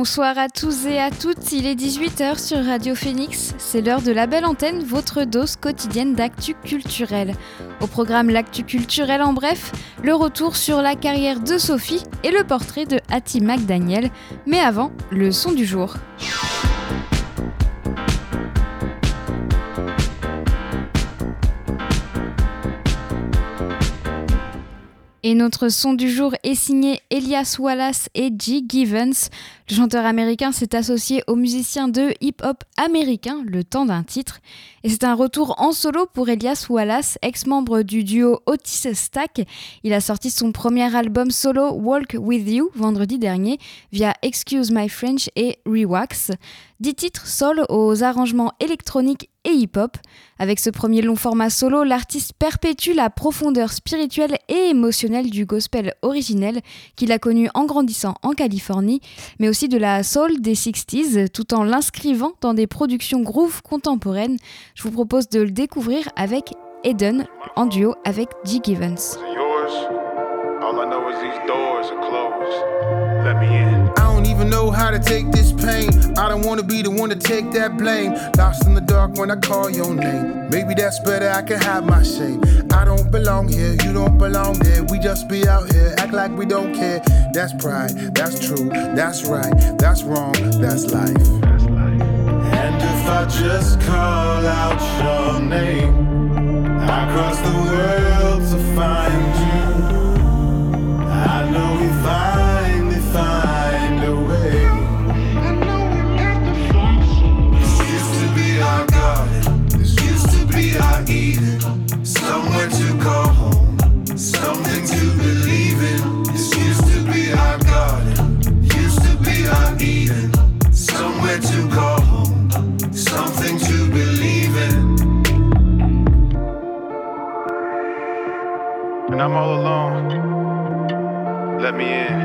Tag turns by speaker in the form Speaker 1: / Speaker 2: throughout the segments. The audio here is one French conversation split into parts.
Speaker 1: Bonsoir à tous et à toutes, il est 18h sur Radio Phoenix, c'est l'heure de la belle antenne, votre dose quotidienne d'actu culturel. Au programme L'actu culturel en bref, le retour sur la carrière de Sophie et le portrait de Hattie McDaniel, mais avant, le son du jour. Et notre son du jour est signé Elias Wallace et G. Givens. Le chanteur américain s'est associé aux musiciens de hip-hop américain le temps d'un titre. Et c'est un retour en solo pour Elias Wallace, ex-membre du duo Otis Stack. Il a sorti son premier album solo Walk With You vendredi dernier via Excuse My French et Rewax. Dix titres soul aux arrangements électroniques et hip-hop. Avec ce premier long format solo, l'artiste perpétue la profondeur spirituelle et émotionnelle du gospel originel qu'il a connu en grandissant en Californie, mais aussi de la soul des 60s, tout en l'inscrivant dans des productions groove contemporaines. Je vous propose de le découvrir avec Eden en duo avec G. Givens.
Speaker 2: I don't even know how to take this pain. I don't wanna be the one to take that blame. Lost in the dark when I call your name. Maybe that's better, I can have my shame. I don't belong here, you don't belong there. We just be out here, act like we don't care. That's pride, that's true, that's right, that's wrong, that's life.
Speaker 3: And if I just call out your name, I cross the world to find you.
Speaker 4: And I'm all alone. Let me in.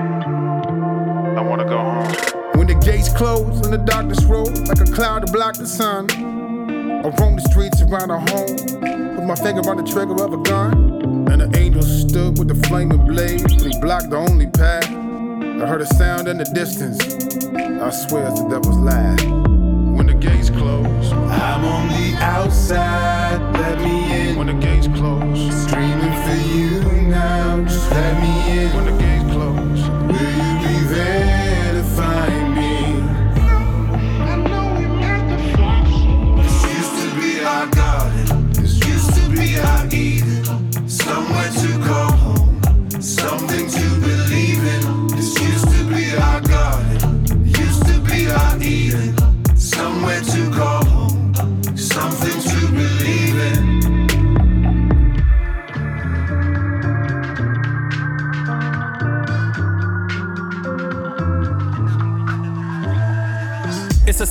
Speaker 4: I wanna go home.
Speaker 2: When the gates close and the darkness rolls like a cloud to block the sun, I roam the streets around a home with my finger on the trigger of a gun. And the angel stood with the flaming blade, and he blocked the only path. I heard a sound in the distance. I swear it's the devil's laugh. When the gates close,
Speaker 3: I'm on the outside, let me in.
Speaker 4: when the gates close,
Speaker 3: Streaming for you now, just let me in.
Speaker 4: when the gates close,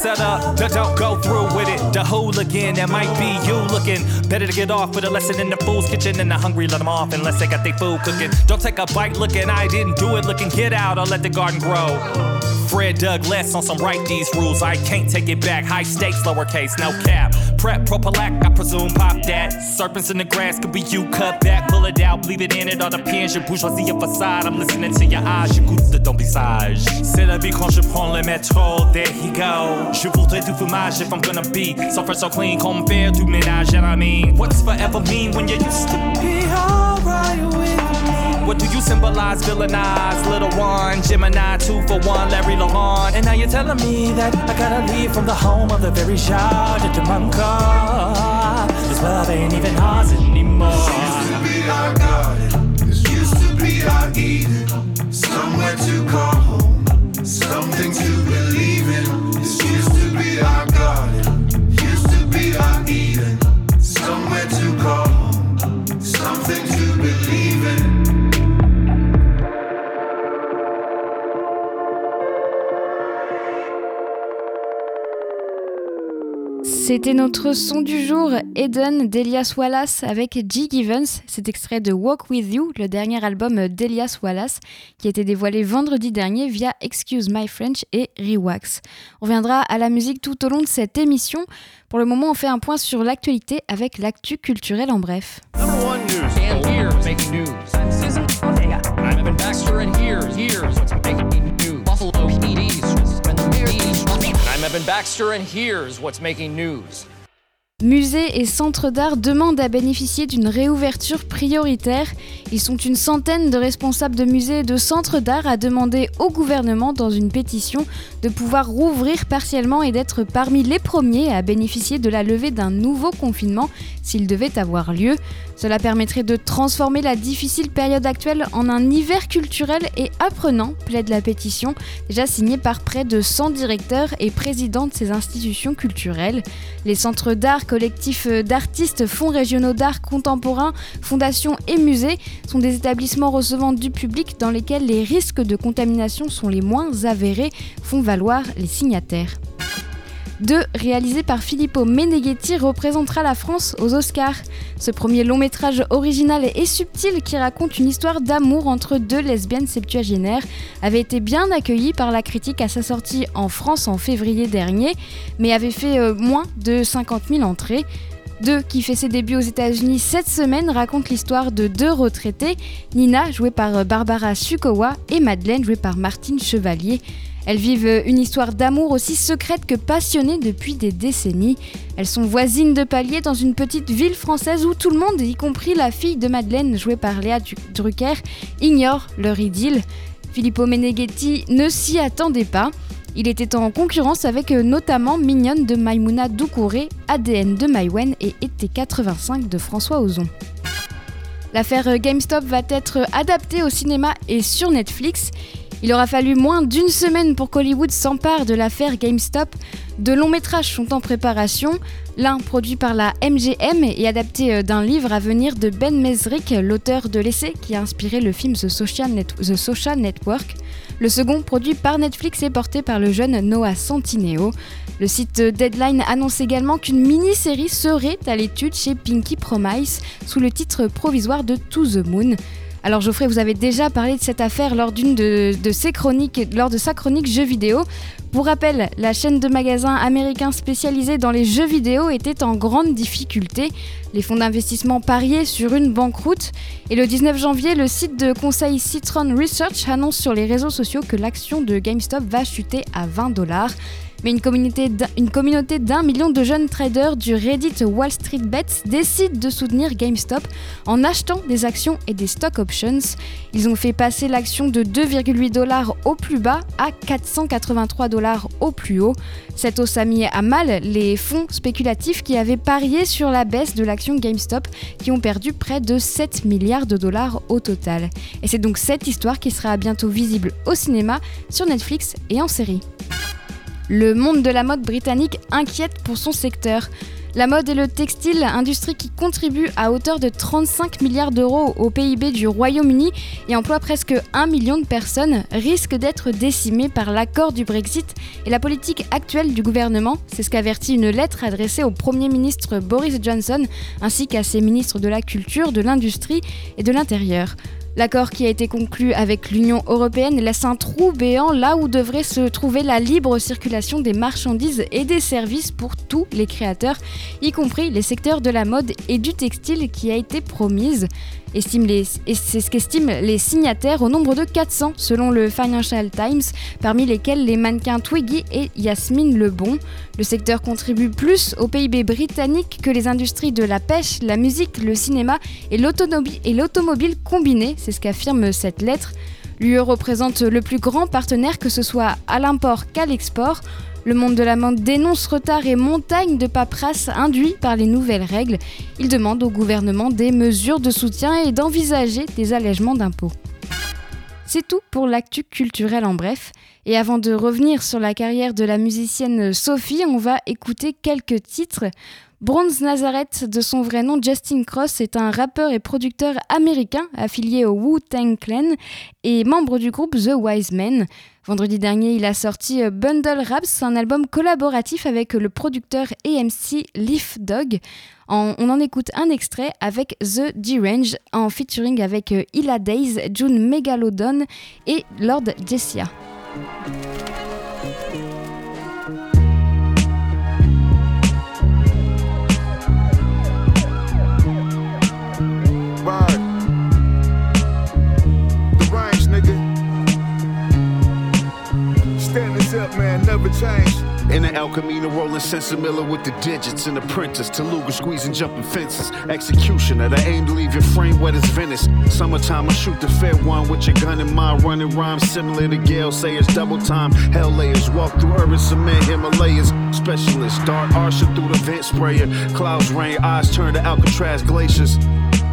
Speaker 5: It's a setup, don't, don't go through with it. The hooligan, that might be you looking. Better to get off with a lesson in the fool's kitchen and the hungry let them off unless they got their food cooking. Don't take a bite looking, I didn't do it looking. Get out or let the garden grow. Fred Doug less on some right these rules. I can't take it back. High stakes, lowercase, no cap. Prep, propalac, I presume, pop that. Serpents in the grass could be you. Cut back, pull it out, leave it in it. All depends, your bourgeoisie, your facade. I'm listening to your eyes, j'écoute de ton visage. C'est la vie quand je prends le métro, there he go. Je voudrais du fumage if I'm gonna be so fresh, so clean, comme faire du ménage. And I mean, what's forever mean when you used to be alright with me? What do you symbolize, villainize? Little one, Gemini, two for one, Larry Lalonde. And now you're telling me that I gotta leave from the home of the very shy to Manka. This love ain't even ours anymore.
Speaker 3: used to be our garden. This used to be our Eden. Somewhere to call home. Something to
Speaker 1: C'était notre son du jour, Eden d'Elias Wallace avec G. Givens. C'est extrait de Walk With You, le dernier album d'Elias Wallace, qui a été dévoilé vendredi dernier via Excuse My French et Rewax. On reviendra à la musique tout au long de cette émission. Pour le moment, on fait un point sur l'actualité avec l'actu culturel en bref.
Speaker 6: Evan Baxter, and here's what's making news.
Speaker 1: Musées et centres d'art demandent à bénéficier d'une réouverture prioritaire. Ils sont une centaine de responsables de musées et de centres d'art à demander au gouvernement dans une pétition de pouvoir rouvrir partiellement et d'être parmi les premiers à bénéficier de la levée d'un nouveau confinement s'il devait avoir lieu. Cela permettrait de transformer la difficile période actuelle en un hiver culturel et apprenant, plaide la pétition, déjà signée par près de 100 directeurs et présidents de ces institutions culturelles. Les centres d'art, collectifs d'artistes, fonds régionaux d'art contemporain, fondations et musées sont des établissements recevant du public dans lesquels les risques de contamination sont les moins avérés, font valoir les signataires. 2, réalisé par Filippo Meneghetti, représentera la France aux Oscars. Ce premier long métrage original et subtil qui raconte une histoire d'amour entre deux lesbiennes septuagénaires avait été bien accueilli par la critique à sa sortie en France en février dernier, mais avait fait euh, moins de 50 000 entrées. 2, qui fait ses débuts aux États-Unis cette semaine, raconte l'histoire de deux retraités, Nina, jouée par euh, Barbara Sukowa, et Madeleine, jouée par Martine Chevalier. Elles vivent une histoire d'amour aussi secrète que passionnée depuis des décennies. Elles sont voisines de palier dans une petite ville française où tout le monde, y compris la fille de Madeleine jouée par Léa Drucker, ignore leur idylle. Filippo Meneghetti ne s'y attendait pas. Il était en concurrence avec euh, notamment Mignonne de Maimouna Doucouré, ADN de Maïwen et ET 85 de François Ozon. L'affaire GameStop va être adaptée au cinéma et sur Netflix. Il aura fallu moins d'une semaine pour qu'Hollywood s'empare de l'affaire GameStop. De longs métrages sont en préparation, l'un produit par la MGM et adapté euh, d'un livre à venir de Ben Mesrick, l'auteur de l'essai qui a inspiré le film The Social, Network. Le second, produit par Netflix et porté par le jeune Noah Santineo. Le site Deadline annonce également qu'une mini-série serait à l'étude chez Pinky Promise sous le titre provisoire de To the Moon. Alors Geoffrey, vous avez déjà parlé de cette affaire lors d'une de, ses chroniques, lors de sa chronique jeux vidéo. Pour rappel, la chaîne de magasins américains spécialisée dans les jeux vidéo était en grande difficulté. Les fonds d'investissement pariaient sur une banqueroute. Et le 19 janvier, le site de conseil Citron Research annonce sur les réseaux sociaux que l'action de GameStop va chuter à 20 dollars mais une communauté d'un million de jeunes traders du Reddit Wall Street Bets décide de soutenir GameStop en achetant des actions et des stock options. Ils ont fait passer l'action de 2,8 dollars au plus bas à 483 dollars au plus haut. Cette hausse a mis à mal les fonds spéculatifs qui avaient parié sur la baisse de l'action GameStop qui ont perdu près de 7 milliards de dollars au total. Et c'est donc cette histoire qui sera bientôt visible au cinéma, sur Netflix et en série. Le monde de la mode britannique inquiète pour son secteur. La mode et le textile, industrie qui contribue à hauteur de 35 milliards d'euros au PIB du Royaume-Uni et emploie presque 1 million de personnes, risque d'être décimée par l'accord du Brexit et la politique actuelle du gouvernement. C'est ce qu'avertit une lettre adressée au Premier ministre Boris Johnson ainsi qu'à ses ministres de la Culture, de l'Industrie et de l'Intérieur. L'accord qui a été conclu avec l'Union européenne laisse un trou béant là où devrait se trouver la libre circulation des marchandises et des services pour tous les créateurs, y compris les secteurs de la mode et du textile qui a été promise c'est ce qu'estiment les signataires au nombre de 400 selon le Financial Times, parmi lesquels les mannequins Twiggy et Yasmine Lebon. Le secteur contribue plus au PIB britannique que les industries de la pêche, la musique, le cinéma et l'automobile combinée, c'est ce qu'affirme cette lettre. L'UE représente le plus grand partenaire que ce soit à l'import qu'à l'export. Le monde de la mode dénonce retard et montagne de paperasse induits par les nouvelles règles. Il demande au gouvernement des mesures de soutien et d'envisager des allègements d'impôts. C'est tout pour l'actu culturel en bref. Et avant de revenir sur la carrière de la musicienne Sophie, on va écouter quelques titres. Bronze Nazareth, de son vrai nom Justin Cross, est un rappeur et producteur américain affilié au Wu-Tang Clan et membre du groupe The Wise Men. Vendredi dernier, il a sorti euh, Bundle Raps, un album collaboratif avec le producteur AMC Leaf Dog. on en écoute un extrait avec The D-Range en featuring avec euh, Illa Days, June Megalodon et Lord Jessia.
Speaker 7: Change. In the El rolling Sensimilla with the digits and apprentice. Taluga squeezing, jumping fences. Executioner, the aim to leave your frame wet as Venice. Summertime, I shoot the fair one with your gun in mind. Running rhymes similar to Gale it's Double time, hell layers. Walk through urban cement, Himalayas. Specialist, dart arching through the vent sprayer. Clouds rain, eyes turn to Alcatraz glaciers.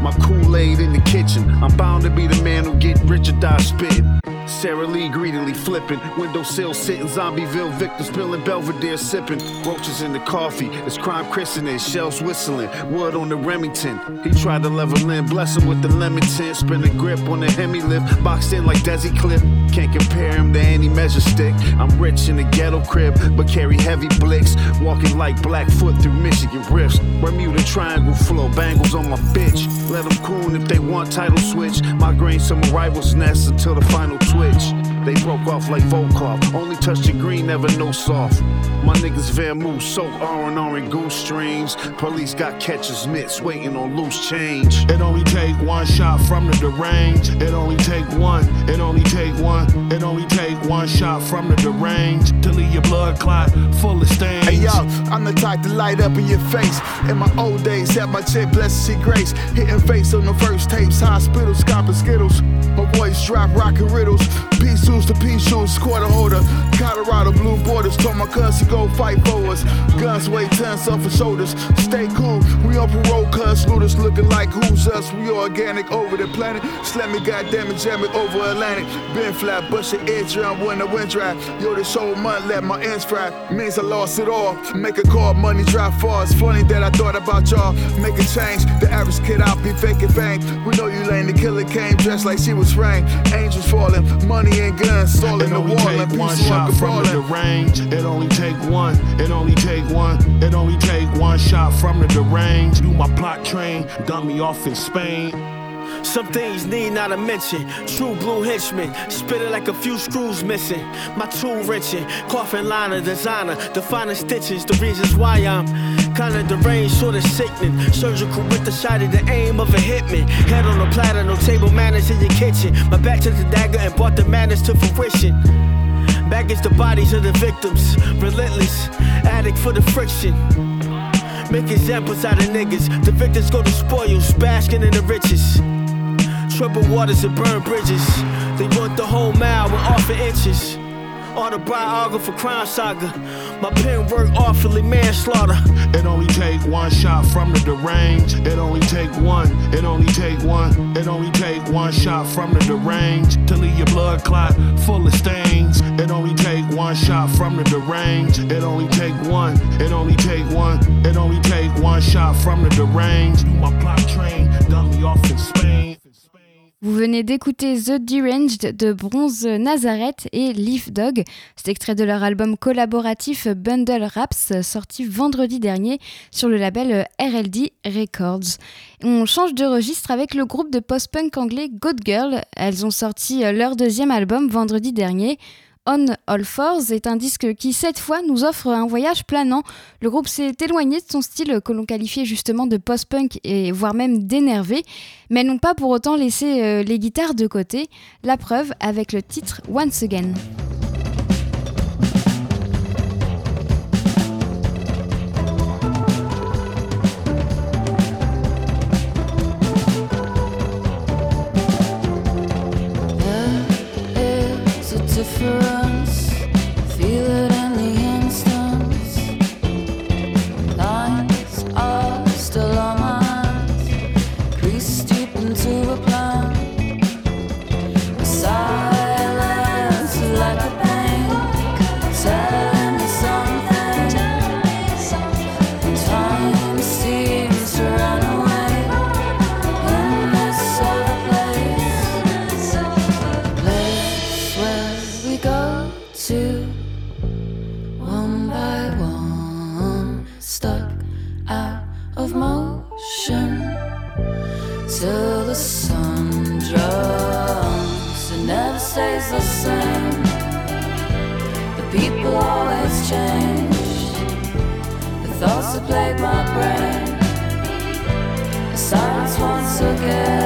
Speaker 7: My Kool-Aid in the kitchen. I'm bound to be the man who get rich or die spitting. Sarah Lee greedily flipping, windowsill sitting, Zombieville victim spilling, Belvedere sipping, roaches in the coffee, it's crime christening, shells whistling, wood on the Remington. He tried to level in, bless him with the lemon tint, spin a grip on the Hemi lift, boxed in like Desi Clip. Can't compare him to any measure stick. I'm rich in a ghetto crib, but carry heavy blicks, walking like Blackfoot through Michigan rifts. Bermuda Triangle flow, bangles on my bitch. Let them coon if they want title switch. My grain some rivals nest until the final switch. They broke off like Volkov. Only touched the green, never no soft. My niggas Van Moose, soak R&R and goose streams. Police got catchers mitts waiting on loose change.
Speaker 8: It only take one shot from the range. It only take one. It only take one. It only take one shot from the range to leave your blood clot full of stains.
Speaker 2: Hey yo, I'm the type to light up in your face. In my old days, had my chick blessed see grace. Hitting face on the first tapes, hospitals, copping skittles. My voice drop rockin' riddles. Pea shoes to pea shoes, quarter holder. Colorado blue borders. Told my cousin go fight for us. Guns weigh tons off our shoulders. Stay cool. We on parole, cuz looters looking like who's us. We organic over the planet. Slam me, goddamn it, jam it over Atlantic. Been flat, bust your eardrum when the wind dry. Yo, this whole month let my ends fry. Means I lost it all. Make a call, money drop far. It's funny that I thought about y'all. Make a change. The average kid out be faking fame. We know you lame. The killer came dressed like she was rain. Angels falling, money and guns, all in the wall.
Speaker 8: One shot from the range. It only take one. It only take one. It only take one shot from the deranged. Do my plot train. Done me off in Spain.
Speaker 9: Some things need not a mention. True blue henchman, spitting like a few screws missing. My tool wrenching, coffin liner, designer, defining stitches. The reasons why I'm kinda deranged, sort of sickening. Surgical with the shot of the aim of a hitman. Head on a platter, no table manners in your kitchen. My back to the dagger and brought the madness to fruition. Baggage the bodies of the victims, relentless, addict for the friction. Make examples out of niggas. The victims go to spoils, basking in the riches. Triple waters and burn bridges. They want the whole mile with off inches. Autobiography crime saga. My pen work awfully manslaughter.
Speaker 8: It only take one shot from the range. It only take one. It only take one. It only take one shot from the range to leave your blood clot full of stains. It only take one shot from the range. It only take one. It only take one. It only take one shot from the range. My plot train me off in Spain.
Speaker 1: Vous venez d'écouter The Deranged de Bronze Nazareth et Leaf Dog. C'est extrait de leur album collaboratif Bundle Raps sorti vendredi dernier sur le label RLD Records. On change de registre avec le groupe de post-punk anglais Good Girl. Elles ont sorti leur deuxième album vendredi dernier. On All Fours est un disque qui, cette fois, nous offre un voyage planant. Le groupe s'est éloigné de son style que l'on qualifiait justement de post-punk et voire même d'énervé, mais n'ont pas pour autant laissé euh, les guitares de côté. La preuve avec le titre Once Again. stays the
Speaker 10: same. The people always change. The thoughts that plague my brain. The silence once again.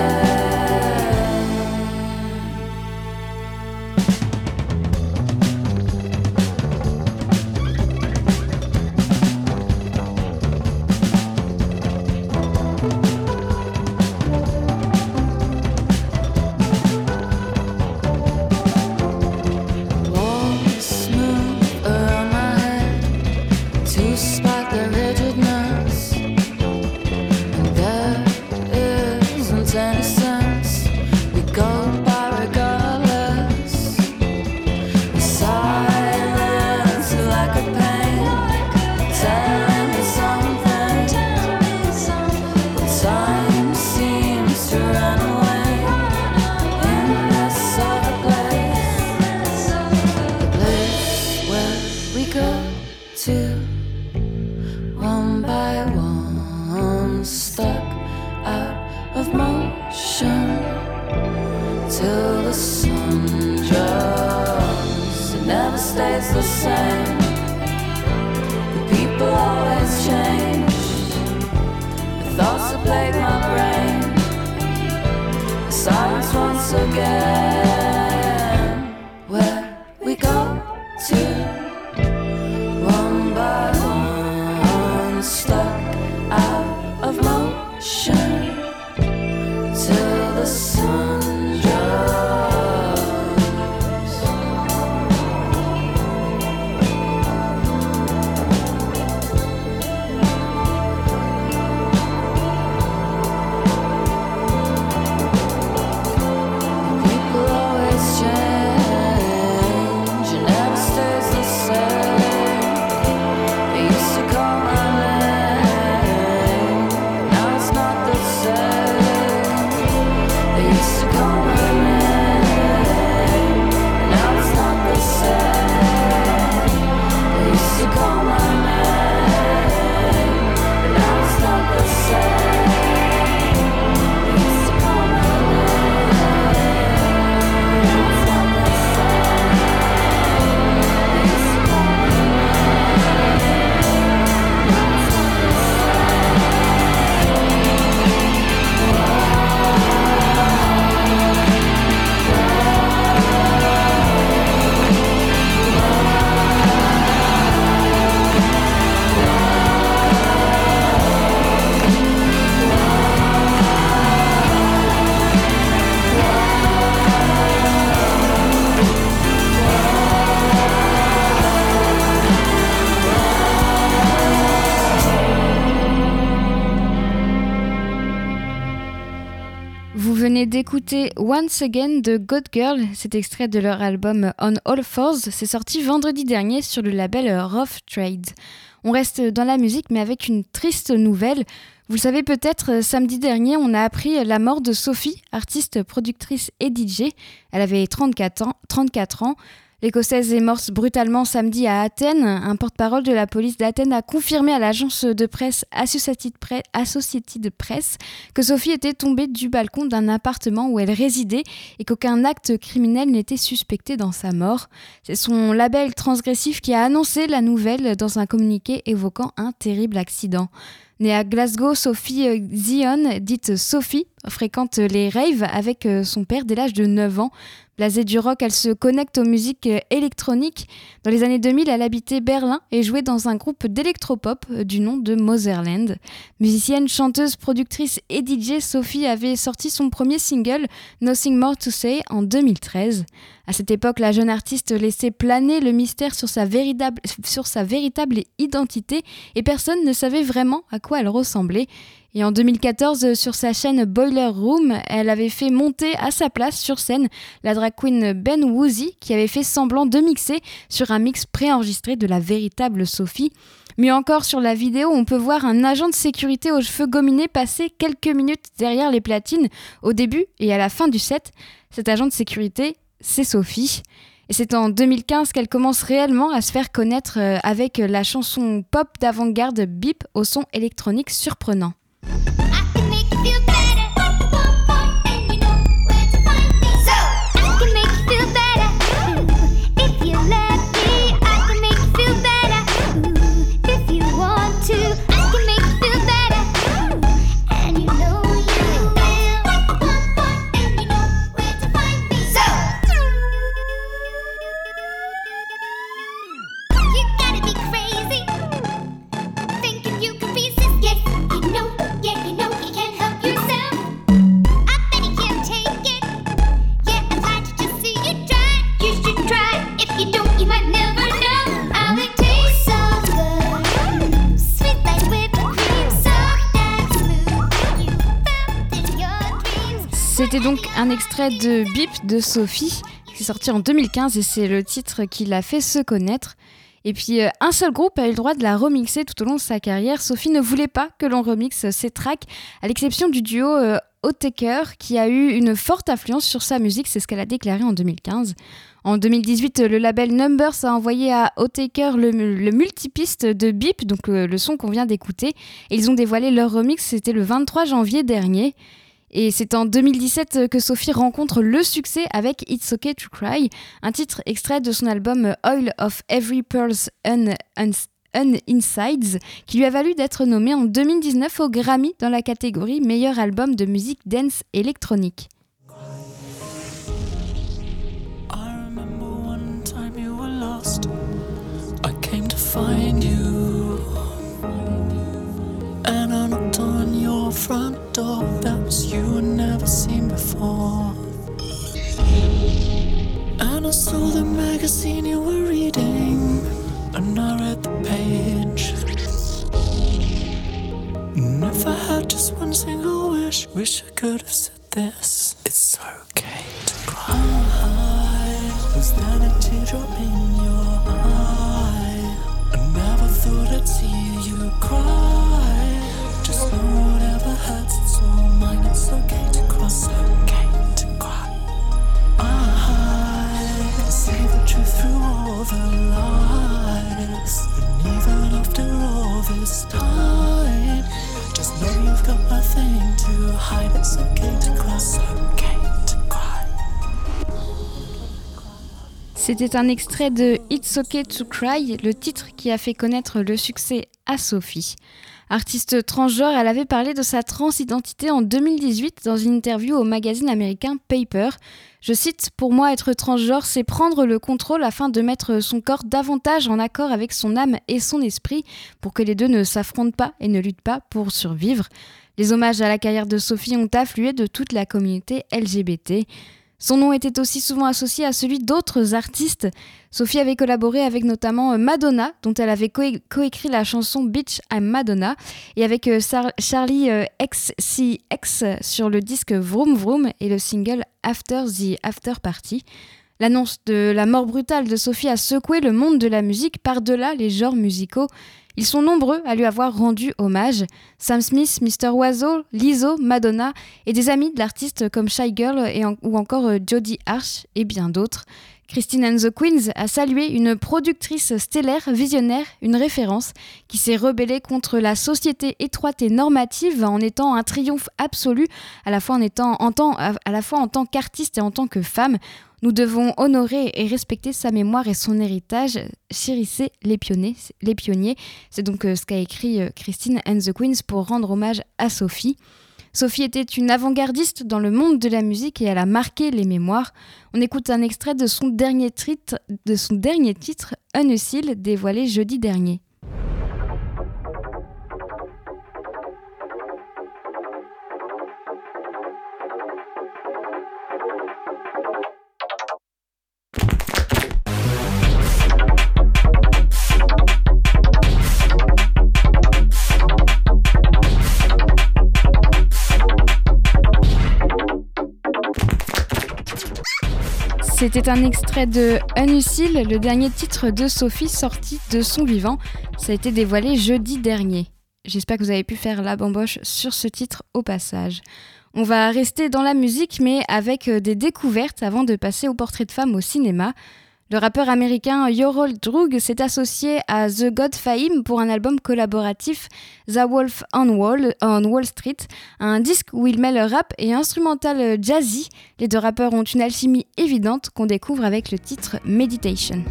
Speaker 1: D'écouter Once Again de God Girl, cet extrait de leur album On All Fours, c'est sorti vendredi dernier sur le label Rough Trade. On reste dans la musique mais avec une triste nouvelle. Vous le savez peut-être, samedi dernier, on a appris la mort de Sophie, artiste, productrice et DJ. Elle avait 34 ans. 34 ans. L'Écossaise est morte brutalement samedi à Athènes. Un porte-parole de la police d'Athènes a confirmé à l'agence de presse Associated Press que Sophie était tombée du balcon d'un appartement où elle résidait et qu'aucun acte criminel n'était suspecté dans sa mort. C'est son label transgressif qui a annoncé la nouvelle dans un communiqué évoquant un terrible accident. Née à Glasgow, Sophie euh, Zion, dite Sophie, fréquente les raves avec euh, son père dès l'âge de 9 ans. Blasée du rock, elle se connecte aux musiques euh, électroniques. Dans les années 2000, elle habitait Berlin et jouait dans un groupe d'électropop du nom de Motherland. Musicienne, chanteuse, productrice et DJ, Sophie avait sorti son premier single, Nothing More to Say, en 2013. À cette époque, la jeune artiste laissait planer le mystère sur sa, véritable, sur sa véritable identité et personne ne savait vraiment à quoi elle ressemblait. Et en 2014, sur sa chaîne Boiler Room, elle avait fait monter à sa place sur scène la drag queen Ben Woozy qui avait fait semblant de mixer sur un mix préenregistré de la véritable Sophie. Mieux encore, sur la vidéo, on peut voir un agent de sécurité aux cheveux gominés passer quelques minutes derrière les platines au début et à la fin du set. Cet agent de sécurité, c'est Sophie. Et c'est en 2015 qu'elle commence réellement à se faire connaître euh, avec la chanson pop d'avant-garde Beep au son électronique surprenant.
Speaker 11: I can make you feel better.
Speaker 1: C'était donc un extrait de Bip de Sophie, qui est sorti en 2015 et c'est le titre qui l'a fait se connaître. Et puis euh, un seul groupe a eu le droit de la remixer tout au long de sa carrière. Sophie ne voulait pas que l'on remixe ses tracks, à l'exception du duo euh, qui a eu une forte influence sur sa musique, c'est ce qu'elle a déclaré en 2015. En 2018, le label Numbers a envoyé à Otaker le, le multipiste de Beep, donc euh, le son qu'on vient d'écouter, ils ont dévoilé leur remix, c'était le 23 janvier dernier. Et c'est en 2017 que Sophie rencontre le succès avec It's Okay to Cry, un titre extrait de son album Oil of Every Pearl's Un, Insides, qui lui a valu d'être nommé en 2019 au Grammy dans la catégorie meilleur album de musique dance électronique. Front door that was you had never seen before. And I saw the magazine you were reading, and I read the page. And if I had just one single wish, wish I could have said this. It's okay to cry. I Was that a teardrop in your eye? I never thought I'd see you cry. C'était un extrait de It's Okay to Cry, le titre qui a fait connaître le succès à Sophie. Artiste transgenre, elle avait parlé de sa transidentité en 2018 dans une interview au magazine américain Paper. Je cite Pour moi, être transgenre, c'est prendre le contrôle afin de mettre son corps davantage en accord avec son âme et son esprit pour que les deux ne s'affrontent pas et ne luttent pas pour survivre. Les hommages à la carrière de Sophie ont afflué de toute la communauté LGBT. Son nom était aussi souvent associé à celui d'autres artistes. Sophie avait collaboré avec notamment euh, Madonna, dont elle avait coécrit la chanson Bitch I'm Madonna, et avec euh, Charlie euh, XCX sur le disque Vroom Vroom et le single After the After Party. L'annonce de la mort brutale de Sophie a secoué le monde de la musique par-delà les genres musicaux. Ils sont nombreux à lui avoir rendu hommage. Sam Smith, Mr. Oiseau, Lizzo, Madonna et des amis de l'artiste comme Shy Girl ou encore euh, Jodie Arch et bien d'autres. Christine and the Queens a salué une productrice stellaire, visionnaire, une référence, qui s'est rebellée contre la société étroite et normative en étant un triomphe absolu, à la fois en, tant, à qu'artiste et en tant que femme. Nous devons honorer et respecter sa mémoire et son héritage. Chérissez les pionniers. Les pionniers. C'est donc euh, ce qu'a écrit euh, Christine and the Queens pour rendre hommage à Sophie. Sophie était une avant-gardiste dans le monde de la musique et elle a marqué les mémoires. On écoute un extrait de son dernier, titre, de son titre, dévoilé jeudi dernier. C'était un extrait de Unusil, le dernier titre de Sophie sorti de son vivant. Ça a été dévoilé jeudi dernier. J'espère que vous avez pu faire la bamboche sur ce titre au passage. On va rester dans la musique mais avec euh, des découvertes avant de passer au portrait de femme au cinéma. Le rappeur américain Yorol Drug s'est associé à The God Fahim pour un album collaboratif The Wolf on Wall, on Wall Street, un disque où il mêle rap et instrumental jazzy. Les deux rappeurs ont une alchimie évidente qu'on découvre avec le titre Meditation.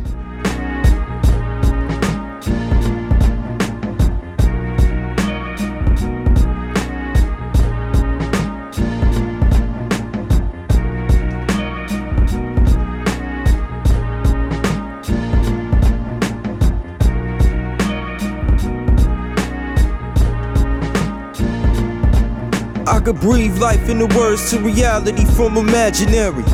Speaker 12: I could breathe life into words to reality from imaginary.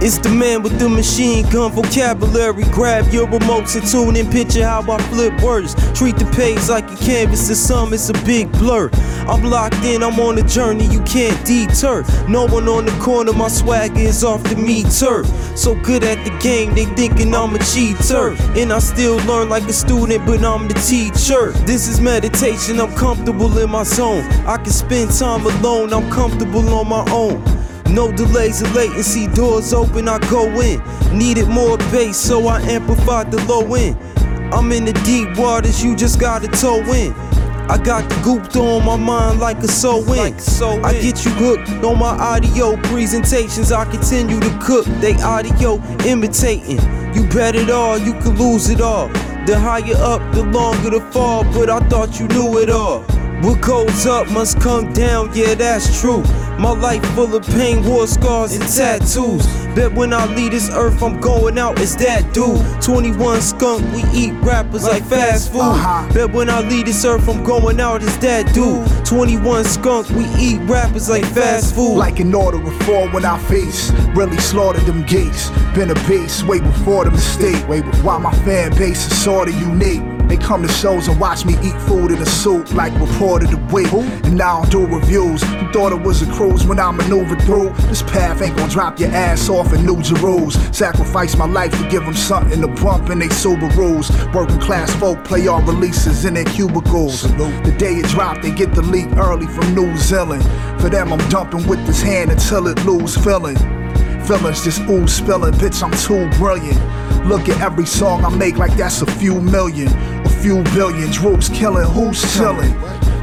Speaker 12: It's the man with the machine gun vocabulary. Grab your remotes and tune in. Picture how I flip words. Treat the page like a canvas. To some, it's a big blur. I'm locked in, I'm on a journey you can't deter. No one on the corner, my swag is off the meter. So good at the game, they thinking I'm a cheater. And I still learn like a student, but I'm the teacher. This is meditation, I'm comfortable in my zone. I can spend time alone, I'm comfortable on my own. No delays or latency, doors open, I go in. Needed more bass, so I amplified the low end. I'm in the deep waters, you just gotta toe in. I got the goop on my mind like a so in. I get you hooked on my audio presentations. I continue to cook, they audio imitating. You bet it all, you can lose it all. The higher up, the longer the fall, but I thought you knew it all. What goes up must come down, yeah, that's true. My life full of pain, war scars, and tattoos. Bet when I leave this earth, I'm going out as that dude. 21 skunk, we eat rappers like fast food. Uh-huh. Bet when I leave this earth, I'm going out as that dude. 21 skunk, we eat rappers like fast food.
Speaker 13: Like an order of four when I face, really slaughtered them gates. Been a base way before the mistake. Way while my fan base is sorta unique. They come to shows and watch me eat food in a suit like reported the week. And now I do reviews. You thought it was a cruise when I maneuvered through. This path ain't gonna drop your ass off in New Jerusalem. Sacrifice my life to give them something to bump in they Subarus. Working class folk play all releases in their cubicles. The day it dropped, they get the leak early from New Zealand. For them, I'm dumping with this hand until it lose feeling. Feelings just ooze spilling, bitch, I'm too brilliant. Look at every song I make like that's a few million, a few billion. Droops killing, who's chilling?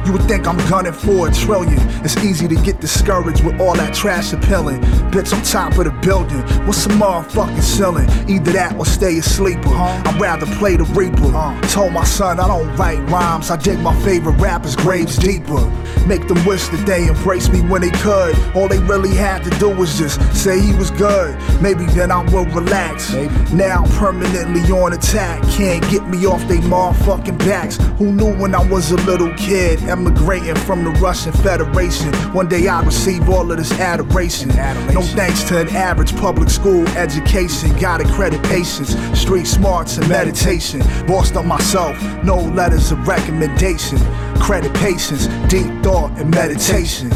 Speaker 13: You would think I'm gunning for a trillion. It's easy to get discouraged with all that trash appealing. Bitch, I'm top of the building. What's a motherfucking ceiling? Either that or stay a sleeper. I'd rather play the reaper. Told my son I don't write rhymes. I dig my favorite rappers' graves deeper. Make them wish that they embraced me when they could. All they really had to do was just say he was good. Maybe then I will relax. Now I'm permanently on attack. Can't get me off they motherfucking backs. Who knew when I was a little kid? Emigrating from the Russian Federation. One day I receive all of this adoration. No thanks to an average public school education. Gotta credit patience, street smarts, and meditation. Bossed up myself, no letters of recommendation. Credit patience, deep thought, and meditation.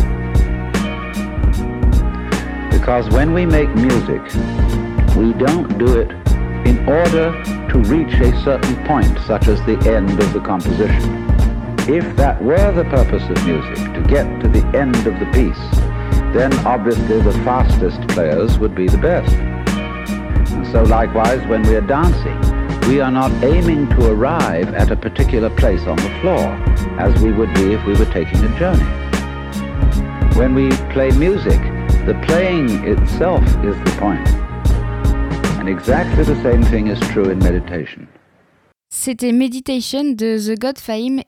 Speaker 14: Because when we make music, we don't do it in order to reach a certain point, such as the end of the composition. If that were the purpose of music, to get to the end of the piece, then obviously the fastest players would be the best. And so likewise, when we are dancing, we are not aiming to arrive at a particular place on the floor, as we would be if we were taking a journey. When we play music, the playing itself is the point. And exactly the same thing is true in meditation.
Speaker 1: C'était Meditation de The God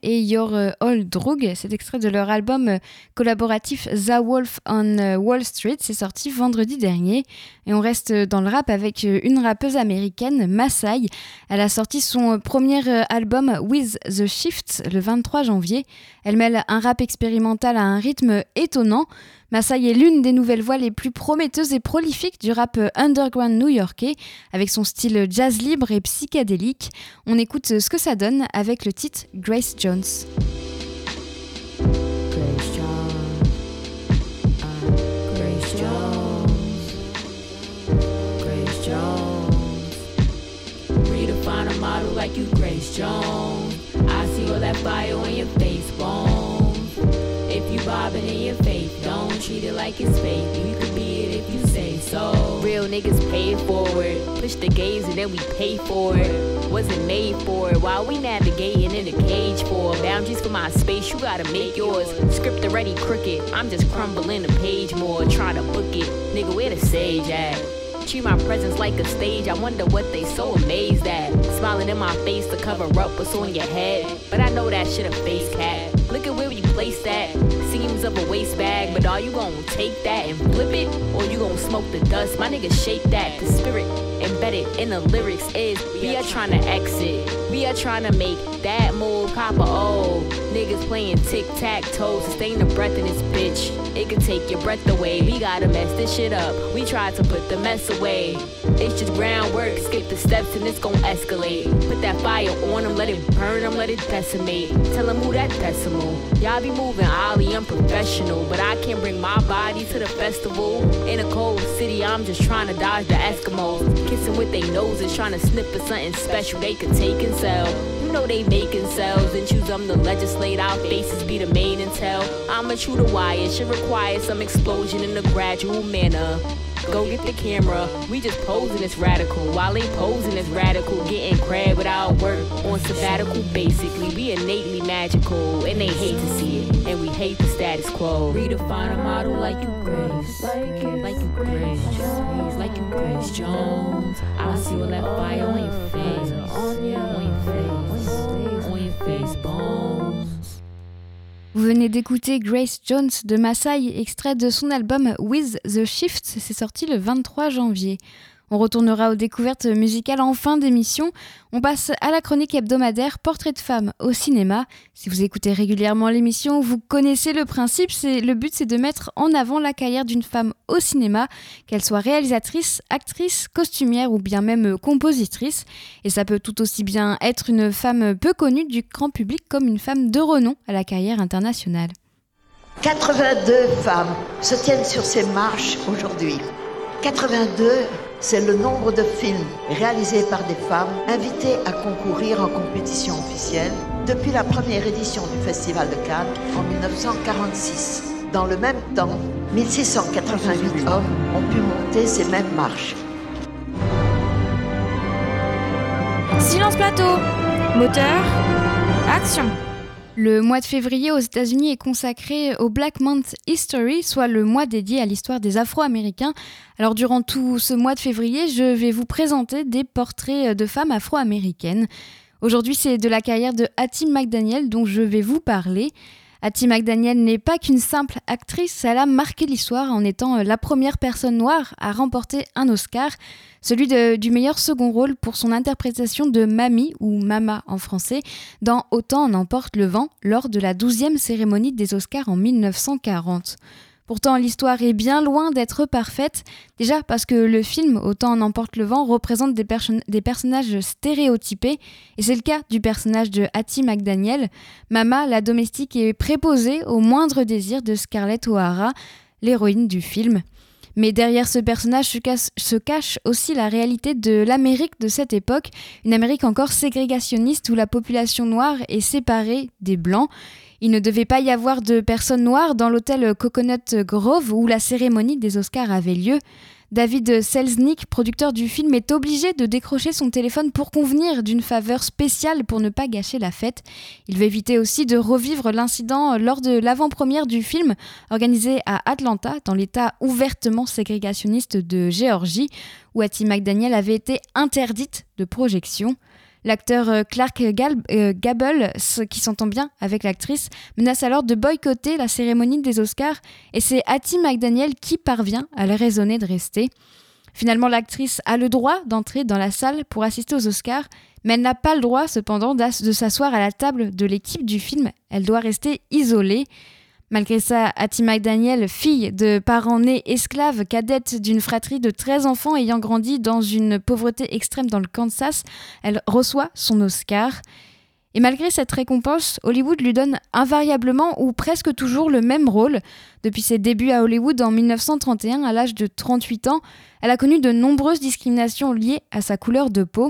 Speaker 1: et Your euh, Old Drug. C'est extrait de leur album euh, collaboratif The Wolf on euh, Wall Street. C'est sorti vendredi dernier. Et on reste dans le rap avec une rappeuse américaine, Masai. Elle a sorti son premier album With the Shift le 23 janvier. Elle mêle un rap expérimental à un rythme étonnant. Masai est l'une des nouvelles voix les plus prometteuses et prolifiques du rap underground new-yorkais, avec son style jazz libre et psychédélique. On écoute ce que ça donne avec le titre Grace Jones.
Speaker 15: Grace Jones. Grace Jones. Grace Jones. Redefine a model like you, Grace Jones. I see all that fire on your face, bones. If you bobbing in your faith, don't treat it like it's fake. You could be it if you say so. Real niggas pay for it. Push the gaze and then we pay for it. Wasn't made for it. While we navigating in a cage for boundaries for my space, you gotta make yours. Script already crooked. I'm just crumbling the page more, trying to book it. Nigga, where the sage at? Treat my presence like a stage. I wonder what they so amazed at. Smiling in my face to cover up what's on your head. But I know that shit a face cap. Look at where you place that. Seems of a waste bag, but are you gonna take that and flip it? Or you gonna smoke the dust? My nigga shake that. The spirit embedded in the lyrics is we are trying to exit. We are trying to make that move copper old. Oh, niggas niggas playing tic tac toe. Sustain the breath in this bitch. It could take your breath away. We gotta mess this shit up. We tried to put the mess away. It's just groundwork. Skip the steps and it's gon' escalate. Put that fire on them, let it burn them, let it decimate. Tell them who that decimal. Y'all be moving ollie, I'm professional. But I can't bring my body to the festival. In a cold city, I'm just trying to dodge the Eskimos. Kissing with their noses, trying to snip at something special they could take and sell. You know they making cells and choose them to legislate. Our faces be the main intel. I'm a true to wire, should require some explosion in a gradual manner. Go get the camera, we just posing as radical. While they posing as radical, getting crab without work on sabbatical. Basically, we innately magical, and they hate to see it, and we hate the status quo. Redefine a model like you Grace, like you, Grace Jones, like you Grace Jones. I see all that fire on your face, on your, face, on your face, bones.
Speaker 1: Vous venez d'écouter Grace Jones de Maasai, extrait de son album With the Shift, c'est sorti le 23 janvier. On retournera aux découvertes musicales en fin d'émission. On passe à la chronique hebdomadaire Portrait de femme au cinéma. Si vous écoutez régulièrement l'émission, vous connaissez le principe. Le but, c'est de mettre en avant la carrière d'une femme au cinéma, qu'elle soit réalisatrice, actrice, costumière ou bien même compositrice. Et ça peut tout aussi bien être une femme peu connue du grand public comme une femme de renom à la carrière internationale.
Speaker 16: 82 femmes se tiennent sur ces marches aujourd'hui. 82 c'est le nombre de films réalisés par des femmes invitées à concourir en compétition officielle depuis la première édition du Festival de Cannes en 1946. Dans le même temps, 1688 hommes ont pu monter ces mêmes marches.
Speaker 1: Silence plateau Moteur Action le mois de février aux États-Unis est consacré au Black Month History, soit le mois dédié à l'histoire des Afro-Américains. Alors durant tout ce mois de février, je vais vous présenter des portraits de femmes afro-américaines. Aujourd'hui, c'est de la carrière de Hattie McDaniel dont je vais vous parler. Hattie McDaniel n'est pas qu'une simple actrice, elle a marqué l'histoire en étant la première personne noire à remporter un Oscar celui du meilleur second rôle pour son interprétation de Mamie, ou Mama en français, dans Autant en emporte le vent, lors de la 12e cérémonie des Oscars en 1940. Pourtant, l'histoire est bien loin d'être parfaite, déjà parce que le film Autant en emporte le vent représente des, personnages stéréotypés, et c'est le cas du personnage de Hattie McDaniel. Mama, la domestique, est préposée au moindre désir de Scarlett O'Hara, l'héroïne du film. Mais derrière ce personnage se cache, aussi la réalité de l'Amérique de cette époque, une Amérique encore ségrégationniste où la population noire est séparée des blancs. Il ne devait pas y avoir de personnes noires dans l'hôtel Coconut Grove où la cérémonie des Oscars avait lieu. David Selznick, producteur du film, est obligé de décrocher son téléphone pour convenir d'une faveur spéciale pour ne pas gâcher la fête. Il veut éviter aussi de revivre l'incident lors de l'avant-première du film organisé à Atlanta, dans l'état ouvertement ségrégationniste de Géorgie, où Hattie McDaniel avait été interdite de projection. L'acteur euh, Clark euh, Gable, qui s'entend bien avec l'actrice, menace alors de boycotter la cérémonie des Oscars et c'est Hattie McDaniel qui parvient à le raisonner de rester. Finalement, l'actrice a le droit d'entrer dans la salle pour assister aux Oscars, mais elle n'a pas le droit cependant de s'asseoir à la table de l'équipe du film. Elle doit rester isolée. Malgré ça, Hattie McDaniel, fille de parents nés esclaves, cadette d'une fratrie de 13 enfants ayant grandi dans une pauvreté extrême dans le Kansas, elle reçoit son Oscar. Et malgré cette récompense, Hollywood lui donne invariablement ou presque toujours le même rôle. Depuis ses débuts à Hollywood en 1931, à l'âge de 38 ans, elle a connu de nombreuses discriminations liées à sa couleur de peau.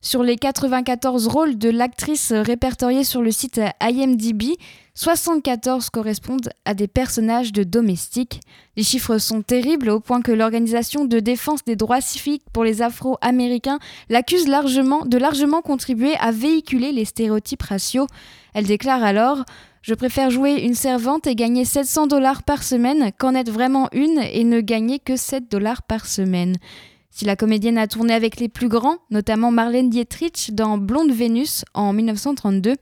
Speaker 1: Sur les 94 rôles de l'actrice répertoriés sur le site IMDb, 74 correspondent à des personnages de domestiques. Les chiffres sont terribles au point que l'organisation de défense des droits civiques pour les Afro-Américains l'accuse largement de largement contribuer à véhiculer les stéréotypes raciaux. Elle déclare alors je préfère jouer une servante et gagner 700 dollars par semaine qu'en être vraiment une et ne gagner que 7 dollars par semaine. Si la comédienne a tourné avec les plus grands, notamment Marlène Dietrich dans Blonde Vénus en 1932,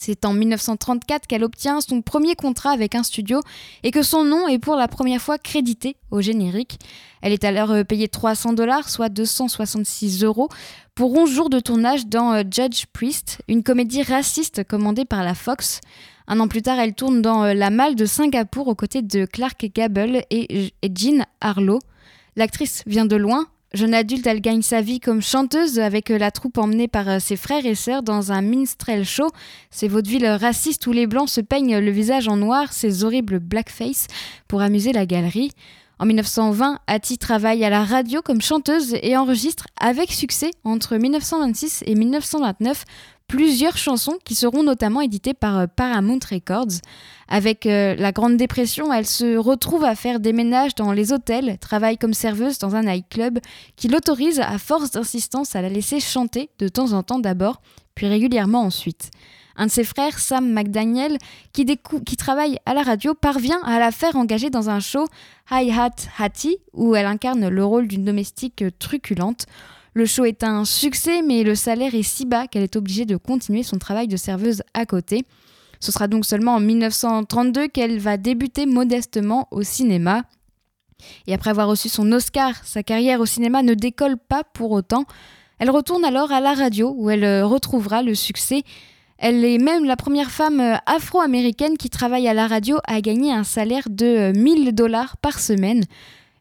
Speaker 1: c'est en 1934 qu'elle obtient son premier contrat avec un studio et que son nom est pour la première fois crédité au générique. Elle est alors euh, payée 300 dollars, soit 266 euros, pour 11 jours de tournage dans euh, Judge Priest, une comédie raciste commandée par la Fox. Un an plus tard, elle tourne dans La Malle de Singapour aux côtés de Clark Gable et, Jean Harlow. L'actrice vient de loin. Jeune adulte, elle gagne sa vie comme chanteuse avec la troupe emmenée par ses frères et sœurs dans un minstrel show. Ces vaudevilles racistes où les blancs se peignent le visage en noir, ces horribles blackface pour amuser la galerie. En 1920, Hattie travaille à la radio comme chanteuse et enregistre avec succès entre 1926 et 1929 plusieurs chansons qui seront notamment éditées par euh, Paramount Records. Avec euh, la Grande Dépression, elle se retrouve à faire des ménages dans les hôtels, travaille comme serveuse dans un nightclub qui l'autorise à force d'insistance à la laisser chanter de temps en temps d'abord, puis régulièrement ensuite. Un de ses frères, Sam McDaniel, qui, qui travaille à la radio, parvient à la faire engager dans un show Hi Hat Hattie, où elle incarne le rôle d'une domestique truculente. Le show est un succès, mais le salaire est si bas qu'elle est obligée de continuer son travail de serveuse à côté. Ce sera donc seulement en 1932 qu'elle va débuter modestement au cinéma. Et après avoir reçu son Oscar, sa carrière au cinéma ne décolle pas pour autant. Elle retourne alors à la radio où elle retrouvera le succès elle est même la première femme euh, afro-américaine qui travaille à la radio à gagner un salaire de 1000 euh, dollars par semaine.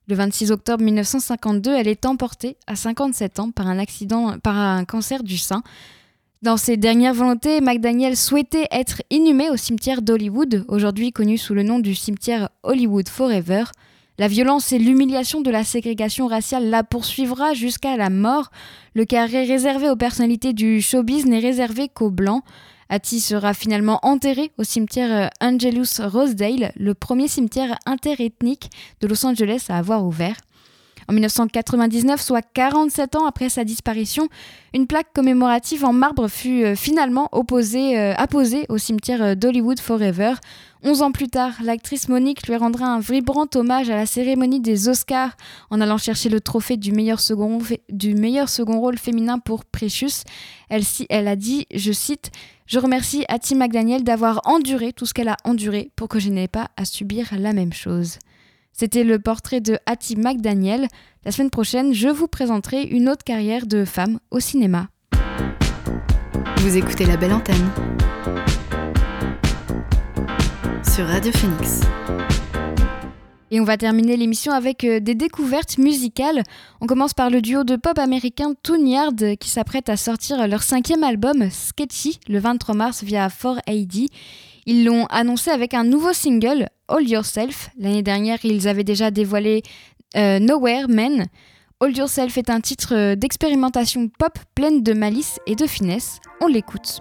Speaker 1: Le 26 octobre 1952, elle est emportée à 57 ans par un accident, par un cancer du sein. Dans ses dernières volontés, McDaniel souhaitait être inhumée au cimetière d'Hollywood, aujourd'hui connu sous le nom du cimetière Hollywood Forever. La violence et l'humiliation de la ségrégation raciale la poursuivra jusqu'à la mort. Le carré réservé aux personnalités du showbiz n'est réservé qu'aux blancs. Hattie sera finalement enterré au cimetière euh, Angelus Rosedale, le premier cimetière interethnique de Los Angeles à avoir ouvert. En 1999, soit 47 ans après sa disparition, une plaque commémorative en marbre fut euh, finalement euh, apposée au cimetière d'Hollywood Forever. Onze ans plus tard, l'actrice Monique lui rendra un vibrant hommage à la cérémonie des Oscars en allant chercher le trophée du meilleur second, rôle féminin pour Precious. Elle, elle a dit, je cite, Je remercie Hattie McDaniel d'avoir enduré tout ce qu'elle a enduré pour que je n'ai pas à subir la même chose. C'était le portrait de Hattie McDaniel. La semaine prochaine, je vous présenterai une autre carrière de femme au cinéma.
Speaker 17: Vous écoutez la belle antenne sur Radio Phoenix.
Speaker 1: Et on va terminer l'émission avec euh, des découvertes musicales. On commence par le duo de pop américain Toonyard qui s'apprête à sortir leur cinquième album Sketchy le 23 mars via 4AD. Ils l'ont annoncé avec un nouveau single, All Yourself. L'année dernière, ils avaient déjà dévoilé euh, Nowhere Men. All Yourself est un titre euh, d'expérimentation pop pleine de malice et de finesse. On l'écoute.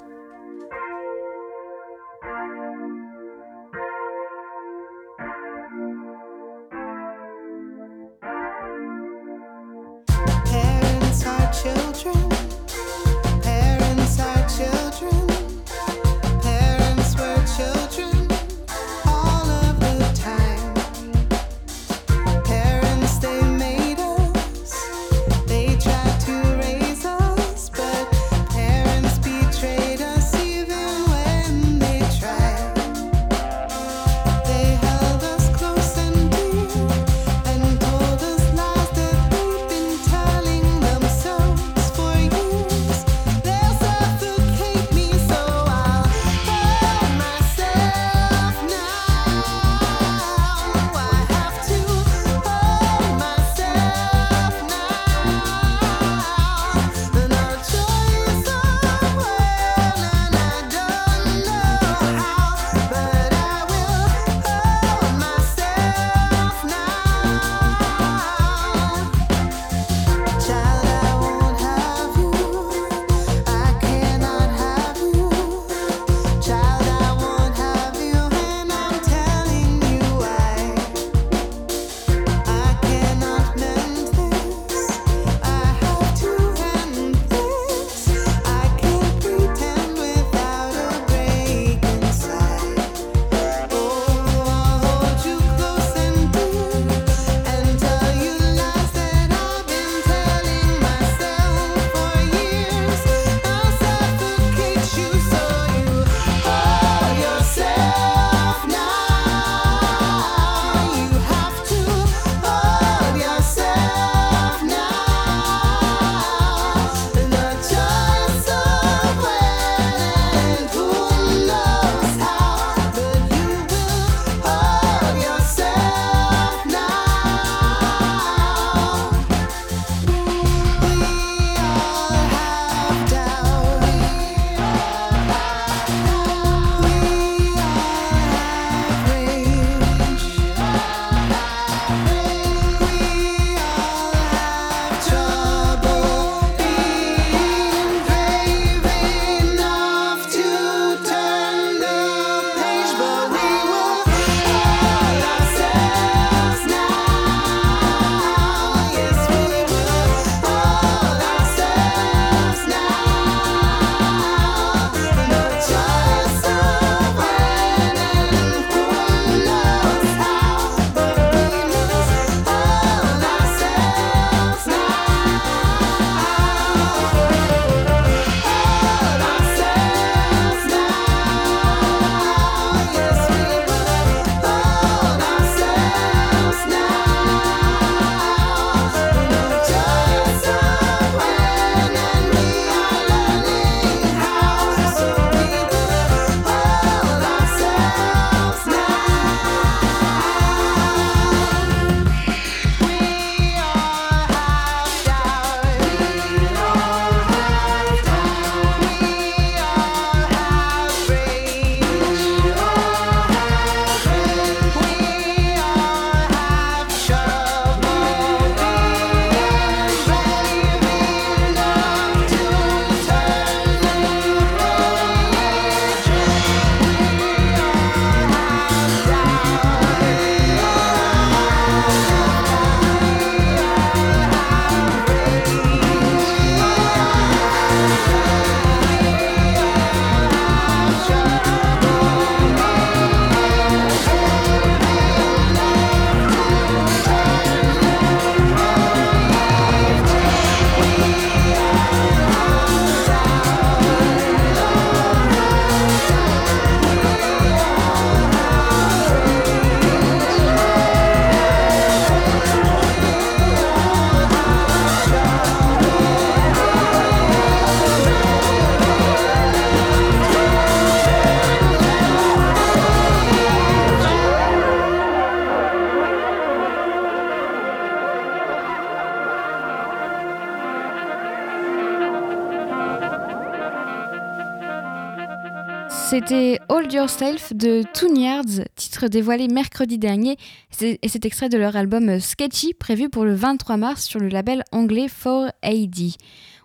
Speaker 18: C'était Hold Yourself de Toon Yards, titre dévoilé mercredi dernier, et c'est extrait de leur album Sketchy, prévu pour le 23 mars sur le label anglais 4AD.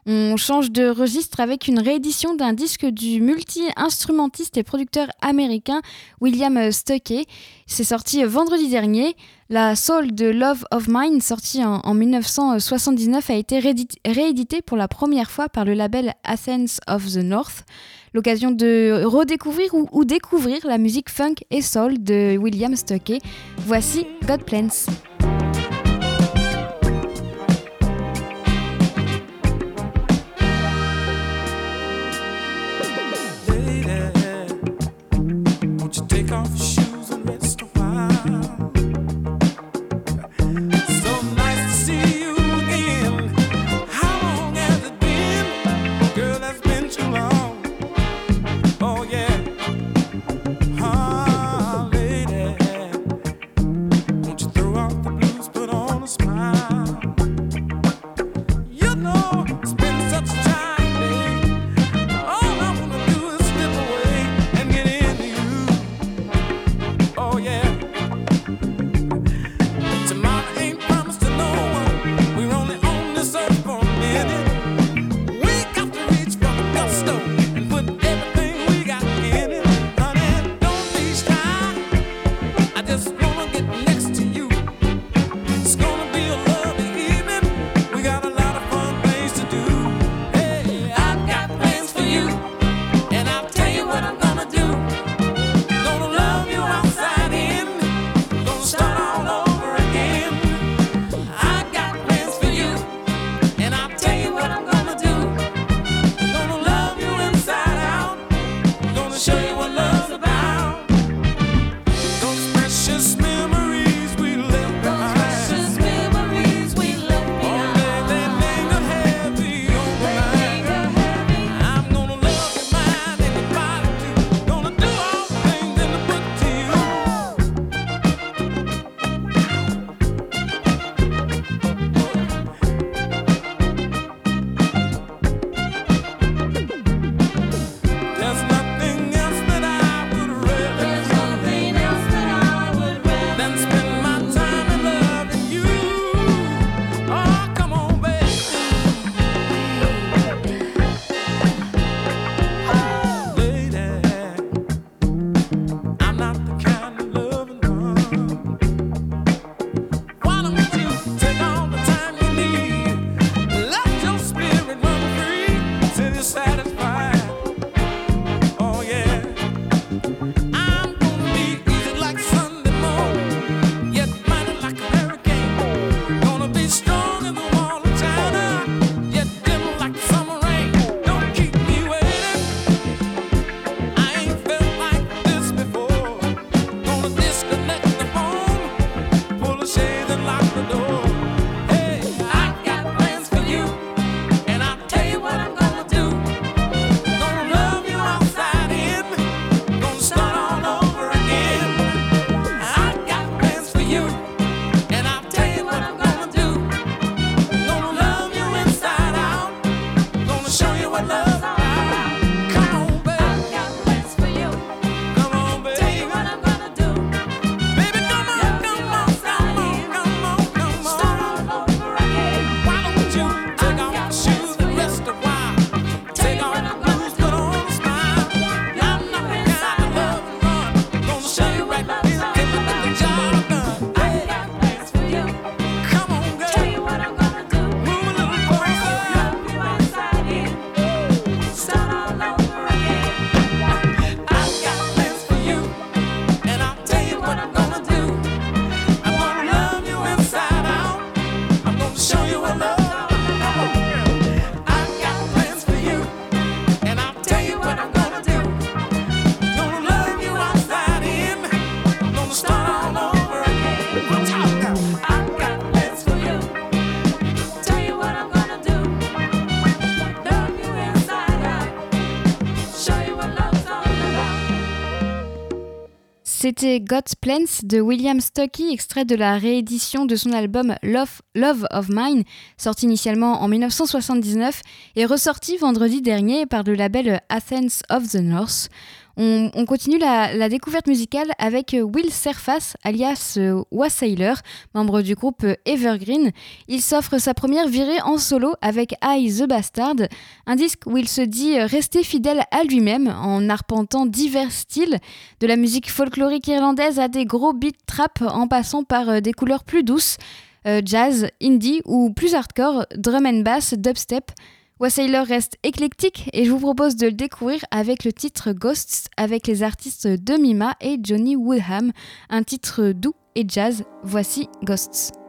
Speaker 18: On change de registre avec une réédition d'un disque du multi-instrumentiste et producteur américain William Stuckey. C'est sorti vendredi dernier. La Soul de Love of Mine, sortie en, 1979, a été rééditée pour la première fois par le label Athens of the North. L'occasion de redécouvrir ou, ou, découvrir la musique funk et soul de William Stuckey. Voici God Plans. C'était God's Plans de William Stuckey, extrait de la réédition de son album Love, Love of Mine, sorti initialement en 1979 et ressorti vendredi dernier par le label Athens of the North.
Speaker 1: On, continue la, découverte musicale avec Will Surface, alias euh, Wassailer, membre du groupe Evergreen. Il s'offre sa première virée en solo avec I the Bastard, un disque où il se dit rester fidèle à lui-même en arpentant divers styles, de la musique folklorique irlandaise à des gros beats trap en passant par euh, des couleurs plus douces, euh, jazz, indie ou plus hardcore, drum and bass, dubstep. Wassailer reste éclectique et je vous propose de le découvrir avec le titre Ghosts avec les artistes Demima et Johnny Woodham, un titre doux et jazz. Voici Ghosts.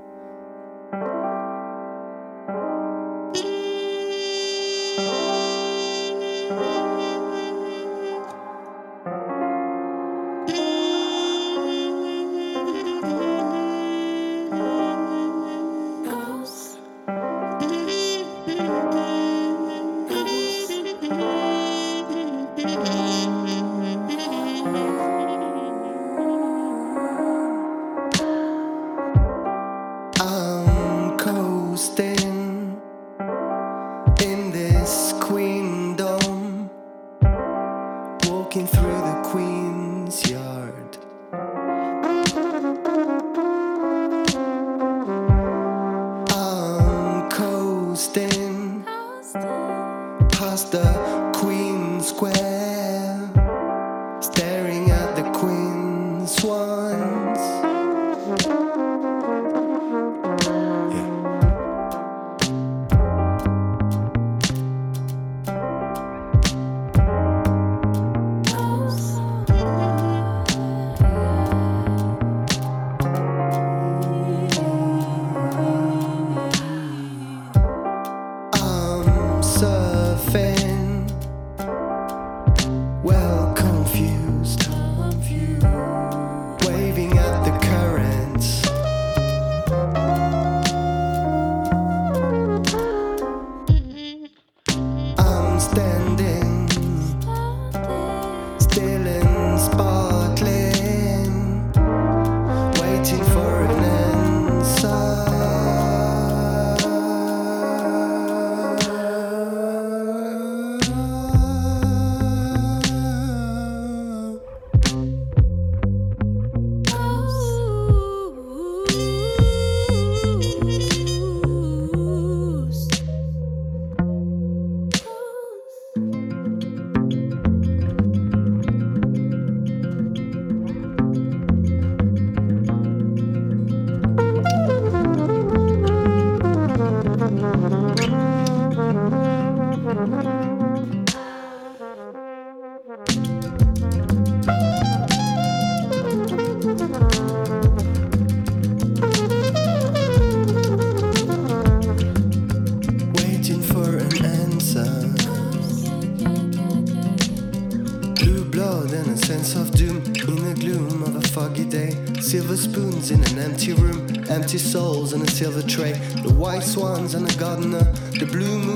Speaker 19: Silver spoons in an empty room, empty souls and a silver tray, the white swans and the gardener, the blue moon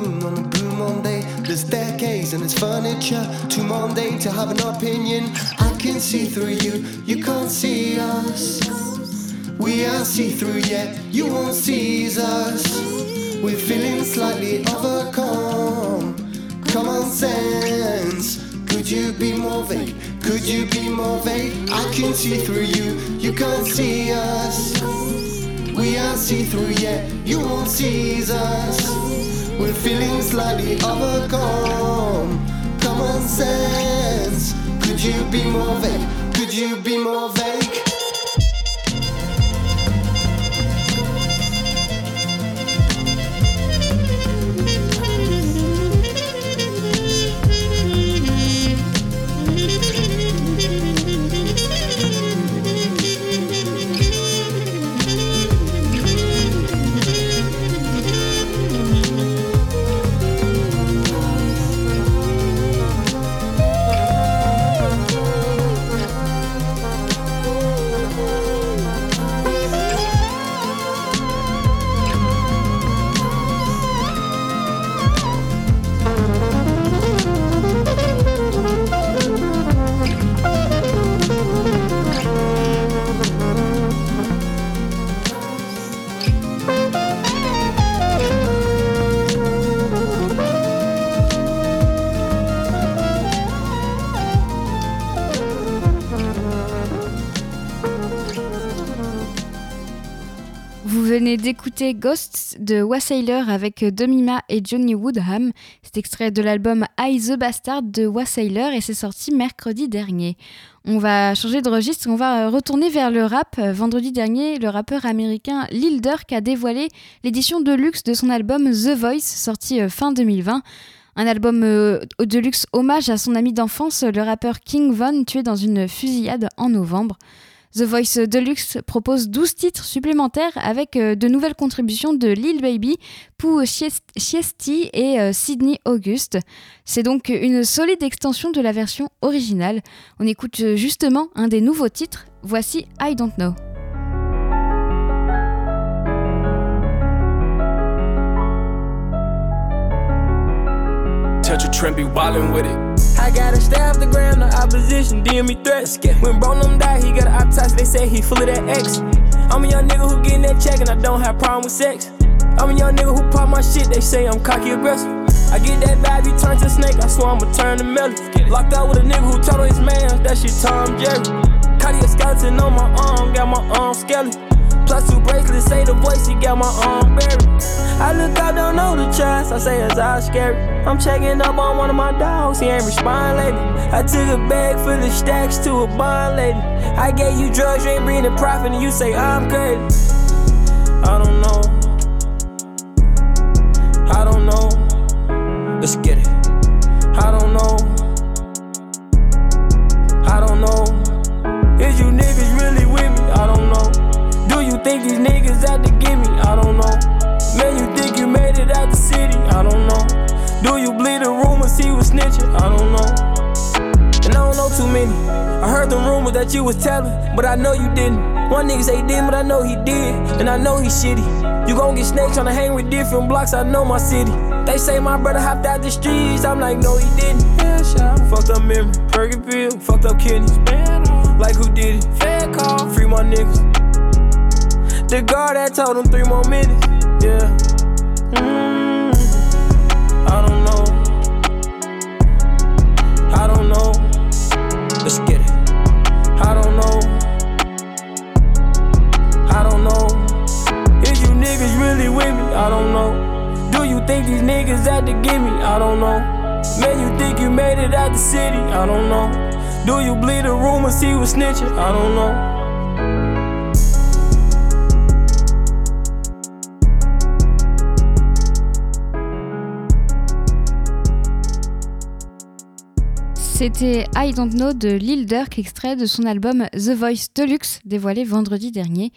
Speaker 19: and its furniture, too mundane to have an opinion. I can see through you, you can't see us. We are see through yet, you won't seize us. We're feeling slightly overcome. Common sense, could you be more vague? Could you be more vague? I can see through you, you can't see us. We are see through yet, you won't seize us. We're feeling slightly overcome. Common sense, could you be more vague? Could you be more vague?
Speaker 1: D'écouter Ghosts de Wassailer avec Domima et Johnny Woodham. C'est extrait de l'album I the Bastard de Wassailer et c'est sorti mercredi dernier. On va changer de registre, on va retourner vers le rap. Vendredi dernier, le rappeur américain Lil Durk a dévoilé l'édition de luxe de son album The Voice, sorti euh, fin 2020. Un album euh, de luxe hommage à son ami d'enfance, le rappeur King Von, tué dans une fusillade en novembre. The Voice Deluxe propose 12 titres supplémentaires avec euh, de nouvelles contributions de Lil Baby, Pooh Chiesti et euh, Sydney August. C'est donc une solide extension de la version originale. On écoute euh, justement un des nouveaux titres. Voici I Don't Know.
Speaker 20: I gotta stay off the ground, the opposition, DM me threats. When bro them die, he got an autopsy, they say he full of that X. I'm a young nigga who getting that check and I don't have problem with sex. I'm a young nigga who pop my shit, they say I'm cocky aggressive. I get that vibe, he turn to snake, I swear I'ma turn to melon. Locked out with a nigga who told his man, that shit Tom Jerry. Cardi skeleton on my arm, got my arm skeleton. Plus two bracelets, say the voice, he got my arm buried. I look out, don't know the trust, I say it's all scary. I'm checking up on one of my dogs, he ain't respond lately. I took a bag full of stacks to a bond lady. I gave you drugs, you ain't bringing profit, and you say I'm crazy. I don't know. I don't know. Let's get it. I don't know. Think these niggas out to get me? I don't know. Man, you think you made it out the city? I don't know. Do you believe the rumors he was snitching? I don't know. And I don't know too many. I heard the rumors that you was telling, but I know you didn't. One nigga say he didn't, but I know he did, and I know he shitty. You gon' get snakes tryna hang with different blocks, I know my city. They say my brother hopped out the streets, I'm like, no, he didn't. Yeah, shot. Fucked up memory, Perky pill, fucked up kidneys. Like who did it? Fed call, free my niggas. The guard that told him three more minutes. Yeah. Mm, I don't know. I don't know. Let's get it. I don't know. I don't know. Is you niggas really with me? I don't know. Do you think these niggas out to get me? I don't know. Man, you think you made it out the city? I don't know. Do you believe the rumors he was snitching? I don't know.
Speaker 1: C'était I Don't Know de Lil Durk, extrait de son album The Voice Deluxe, dévoilé vendredi dernier.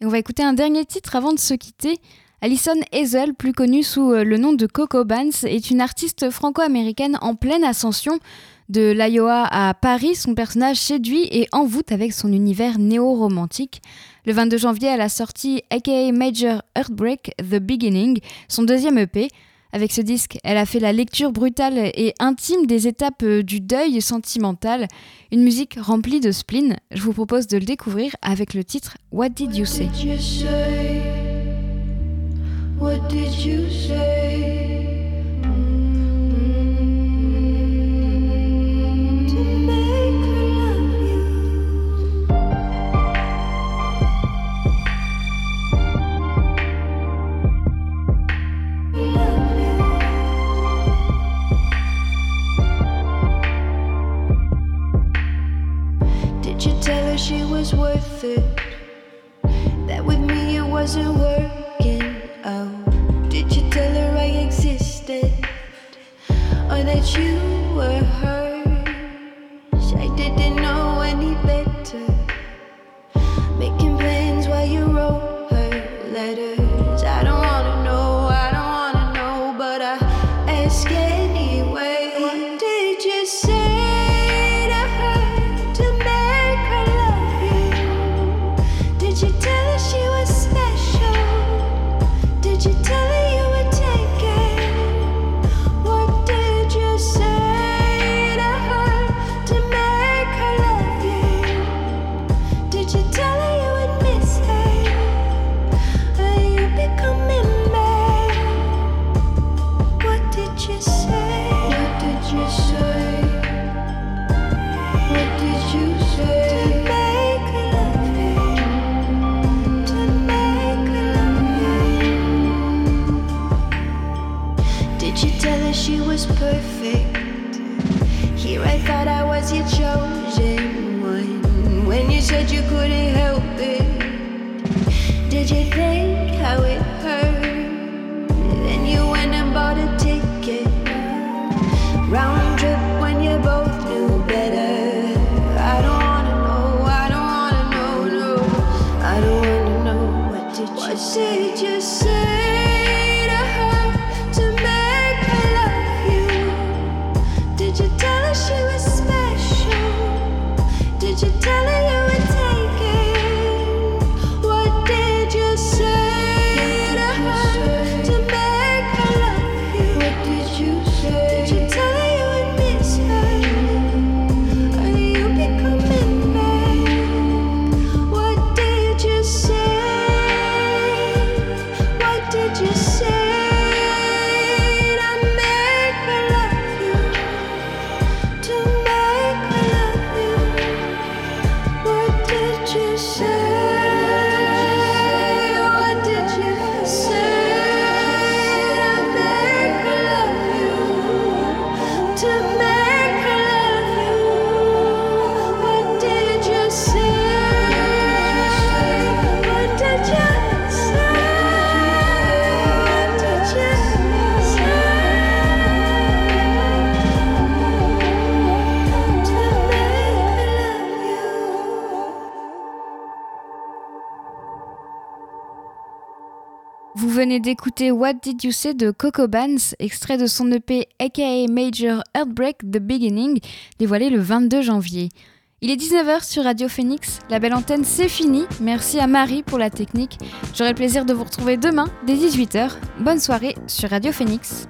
Speaker 1: Et on va écouter un dernier titre avant de se quitter. Alison Hazel, plus connue sous euh, le nom de Coco Banks, est une artiste franco-américaine en pleine ascension. De l'Iowa à Paris, son personnage séduit et envoûte avec son univers néo-romantique. Le 22 janvier, elle a sorti aka Major Earthbreak The Beginning, son deuxième EP. Avec ce disque, elle a fait la lecture brutale et intime des étapes euh, du deuil sentimental, une musique remplie de spleen. Je vous propose de le découvrir avec le titre What Did You Say? What did you say? Was worth it. That with me it wasn't working out. Did you tell her I existed? Or that you were hers? I didn't know any better. Making plans while you wrote her letters. Did you
Speaker 21: think how it hurt? Then you went and bought a ticket. Round trip when you both knew better. I don't wanna know, I don't wanna know, no. I don't wanna know what did you what did you say
Speaker 1: venez d'écouter What Did You Say de Coco Bands, extrait de son EP aka Major Heartbreak The Beginning, dévoilé le 22 janvier. Il est 19h sur Radio Phoenix, la belle antenne c'est fini, merci à Marie pour la technique. J'aurai le plaisir de vous retrouver demain dès 18h. Bonne soirée sur Radio Phoenix.